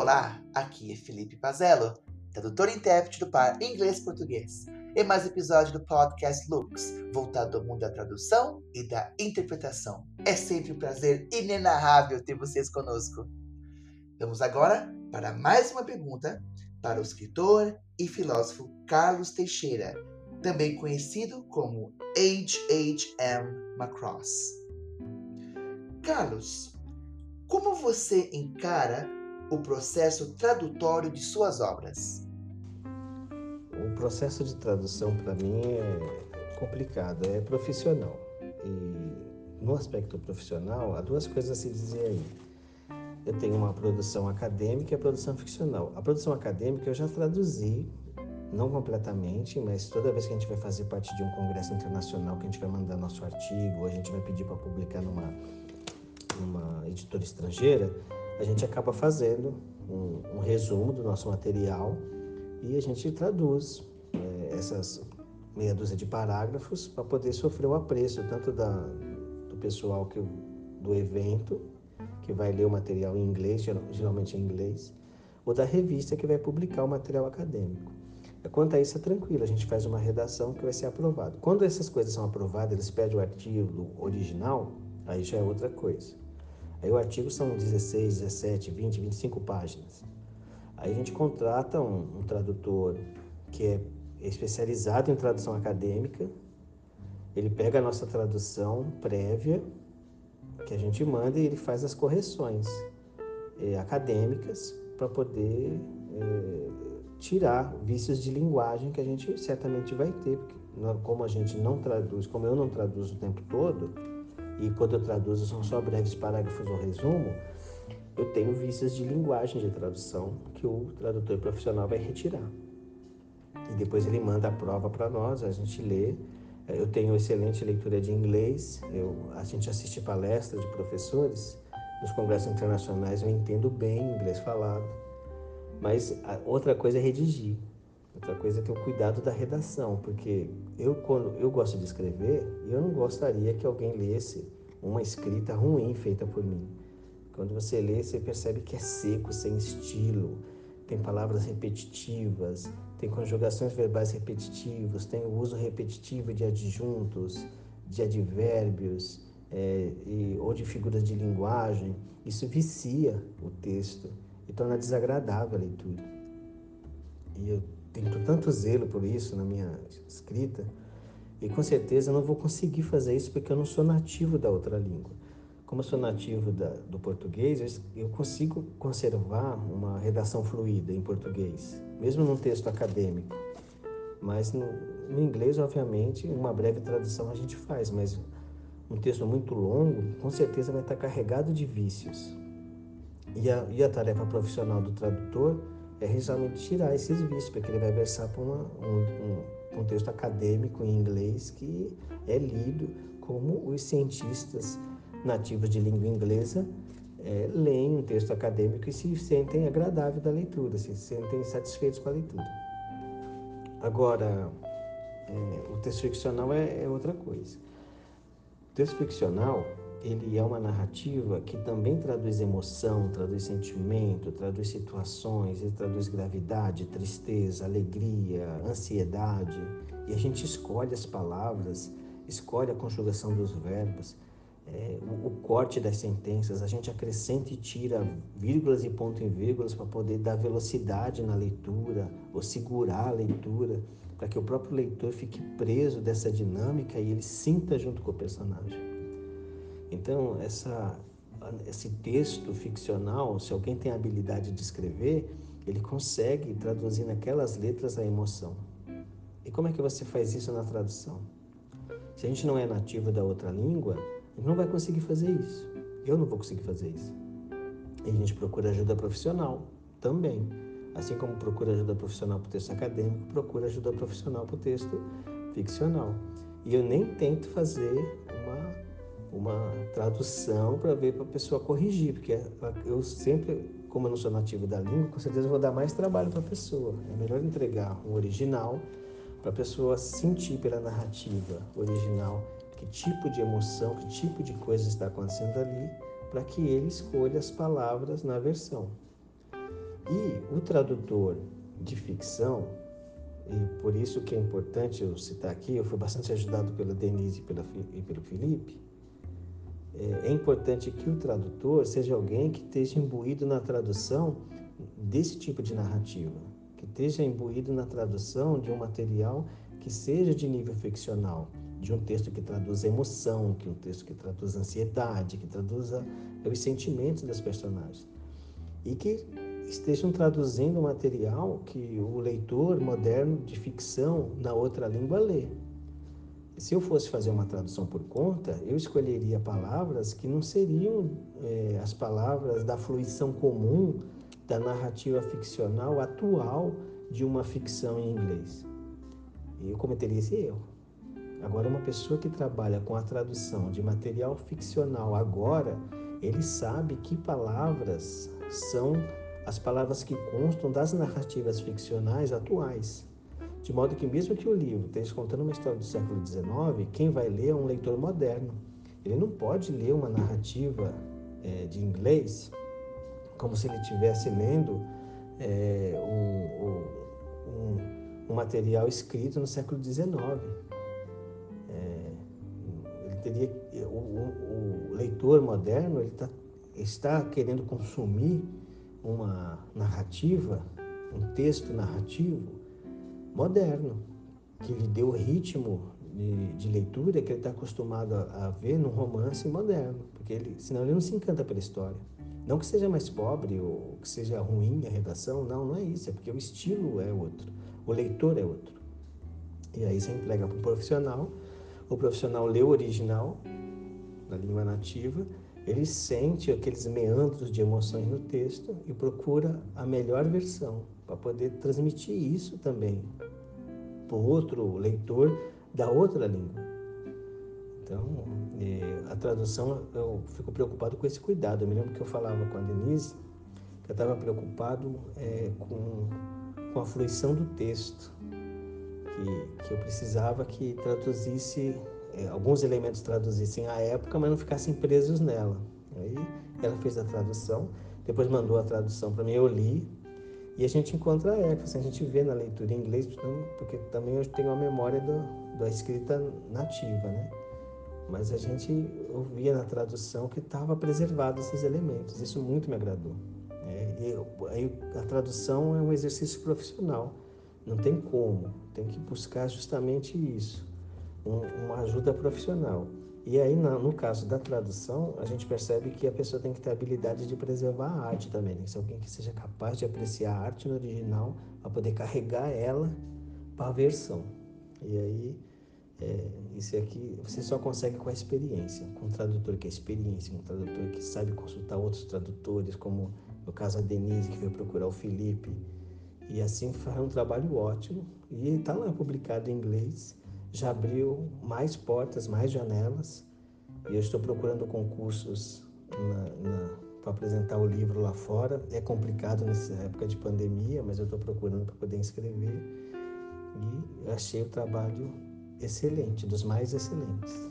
Olá, aqui é Felipe Pazello, tradutor e intérprete do par inglês-português. E mais episódio do podcast Lux, voltado ao mundo da tradução e da interpretação. É sempre um prazer inenarrável ter vocês conosco. Vamos agora para mais uma pergunta para o escritor e filósofo Carlos Teixeira, também conhecido como H.H.M. Macross. Carlos, como você encara o processo tradutório de suas obras? O processo de tradução para mim é complicado, é profissional. E no aspecto profissional, há duas coisas a se dizer aí. Eu tenho uma produção acadêmica e a produção ficcional. A produção acadêmica eu já traduzi, não completamente, mas toda vez que a gente vai fazer parte de um congresso internacional, que a gente vai mandar nosso artigo, a gente vai pedir para publicar numa, numa editora estrangeira, a gente acaba fazendo um, um resumo do nosso material e a gente traduz é, essas meia dúzia de parágrafos para poder sofrer o apreço tanto da, do pessoal que, do evento, que vai ler o material em inglês, geralmente em inglês, ou da revista que vai publicar o material acadêmico. Quanto a isso é tranquilo, a gente faz uma redação que vai ser aprovado. Quando essas coisas são aprovadas, eles pedem o artigo original, aí já é outra coisa. Aí o artigo são 16, 17, 20, 25 páginas. Aí a gente contrata um, um tradutor que é especializado em tradução acadêmica. Ele pega a nossa tradução prévia que a gente manda e ele faz as correções é, acadêmicas para poder é, tirar vícios de linguagem que a gente certamente vai ter, porque como a gente não traduz, como eu não traduzo o tempo todo, e quando eu traduzo são só breves parágrafos ou resumo, eu tenho vícios de linguagem de tradução que o tradutor profissional vai retirar. E depois ele manda a prova para nós, a gente lê. Eu tenho excelente leitura de inglês, eu, a gente assiste palestras de professores nos congressos internacionais, eu entendo bem inglês falado. Mas outra coisa é redigir. Outra coisa é ter o cuidado da redação, porque eu quando eu gosto de escrever, eu não gostaria que alguém lesse uma escrita ruim feita por mim. Quando você lê, você percebe que é seco, sem estilo, tem palavras repetitivas, tem conjugações verbais repetitivas, tem o uso repetitivo de adjuntos, de advérbios é, e, ou de figuras de linguagem. Isso vicia o texto e torna desagradável a leitura. E eu tenho tanto zelo por isso na minha escrita, e com certeza eu não vou conseguir fazer isso porque eu não sou nativo da outra língua. Como eu sou nativo da, do português, eu consigo conservar uma redação fluida em português, mesmo num texto acadêmico. Mas no, no inglês, obviamente, uma breve tradução a gente faz, mas um texto muito longo, com certeza vai estar carregado de vícios. E a, e a tarefa profissional do tradutor é realmente tirar esses vícios, porque ele vai versar para um, um, um texto acadêmico em inglês que é lido como os cientistas nativos de língua inglesa é, leem um texto acadêmico e se sentem agradável da leitura, se sentem satisfeitos com a leitura. Agora, é, o texto ficcional é, é outra coisa. O texto ficcional ele é uma narrativa que também traduz emoção, traduz sentimento, traduz situações, ele traduz gravidade, tristeza, alegria, ansiedade. E a gente escolhe as palavras, escolhe a conjugação dos verbos, é, o, o, corte das sentenças, a gente acrescenta e tira vírgulas e ponto em vírgulas para poder dar velocidade na leitura ou segurar a leitura, para que o próprio leitor fique preso dessa dinâmica e ele sinta junto com o personagem. Então, essa, esse texto ficcional, se alguém tem a habilidade de escrever, ele consegue traduzir naquelas letras a emoção. E como é que você faz isso na tradução? Se a gente não é nativo da outra língua, a gente não vai conseguir fazer isso. Eu não vou conseguir fazer isso. E a gente procura ajuda profissional também. Assim como procura ajuda profissional para o texto acadêmico, procura ajuda profissional para o texto ficcional. E eu nem tento fazer uma uma tradução para ver para a pessoa corrigir, porque eu sempre, como eu não sou nativo da língua, com certeza vou dar mais trabalho para a pessoa. É melhor entregar um original para a pessoa sentir pela narrativa original que tipo de emoção, que tipo de coisa está acontecendo ali, para que ele escolha as palavras na versão. E o tradutor de ficção, e por isso que é importante eu citar aqui, eu fui bastante ajudado pela Denise e, pela, e pelo Felipe, é, é importante que o tradutor seja alguém que esteja imbuído na tradução desse tipo de narrativa, que esteja imbuído na tradução de um material que seja de nível ficcional, de um texto que traduza emoção, que um texto que traduza ansiedade, que traduza os sentimentos das personagens. E que estejam traduzindo material que o leitor moderno de ficção na outra língua lê. Se eu fosse fazer uma tradução por conta, eu escolheria palavras que não seriam é, as palavras da fluição comum da narrativa ficcional atual de uma ficção em inglês. E eu cometeria esse erro. Agora, uma pessoa que trabalha com a tradução de material ficcional agora, ele sabe que palavras são as palavras que constam das narrativas ficcionais atuais. De modo que, mesmo que o livro esteja contando uma história do século XIX, quem vai ler é um leitor moderno. Ele não pode ler uma narrativa é, de inglês como se ele estivesse lendo é, um, um, um, material escrito no século XIX teria o, o, o leitor moderno ele tá, está querendo consumir uma narrativa, um texto narrativo moderno que lhe dê o ritmo de, de leitura que ele está acostumado a, a, ver num romance moderno, porque ele, senão ele não se encanta pela história. Não que seja mais pobre ou que seja ruim a redação, não, não é isso, é porque o estilo é outro, o leitor é outro. E aí você entrega para um profissional o profissional lê o original, na língua nativa, ele sente aqueles meandros de emoções no texto e procura a melhor versão para poder transmitir isso também para o outro leitor da outra língua. Então, é, a tradução, eu fico preocupado com esse cuidado. Eu me lembro que eu falava com a Denise que eu estava preocupado é, com, com a fluição do texto que, que eu precisava que traduzisse, é, alguns elementos traduzissem a época, mas não ficassem presos nela. Aí ela fez a tradução, depois mandou a tradução para mim, eu li, e a gente encontra eco, assim, a gente vê na leitura em inglês, porque também eu tenho a memória do, da escrita nativa, né? Mas a gente ouvia na tradução que estava preservado esses elementos, isso muito me agradou. É, e aí a tradução é um exercício profissional, não tem como, tem que buscar justamente isso, um, uma ajuda profissional. E aí, no caso da tradução, a gente percebe que a pessoa tem que ter a habilidade de preservar a arte também. Tem que ser alguém que seja capaz de apreciar a arte no original para poder carregar ela para a versão. E aí, é, isso aqui você só consegue com a experiência, com um tradutor que é experiência, um tradutor que sabe consultar outros tradutores, como no caso a Denise, que veio procurar o Felipe e assim faz um trabalho ótimo. E está lá publicado em inglês. Já abriu mais portas, mais janelas. E eu estou procurando concursos para apresentar o livro lá fora. É complicado nessa época de pandemia, mas eu estou procurando para poder inscrever. E achei o trabalho excelente, dos mais excelentes.